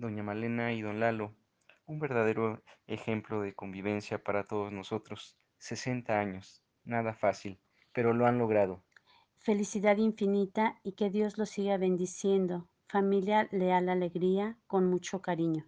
doña Malena y don Lalo, un verdadero ejemplo de convivencia para todos nosotros. 60 años, nada fácil, pero lo han logrado. Felicidad infinita y que Dios los siga bendiciendo. Familia Leal Alegría, con mucho cariño.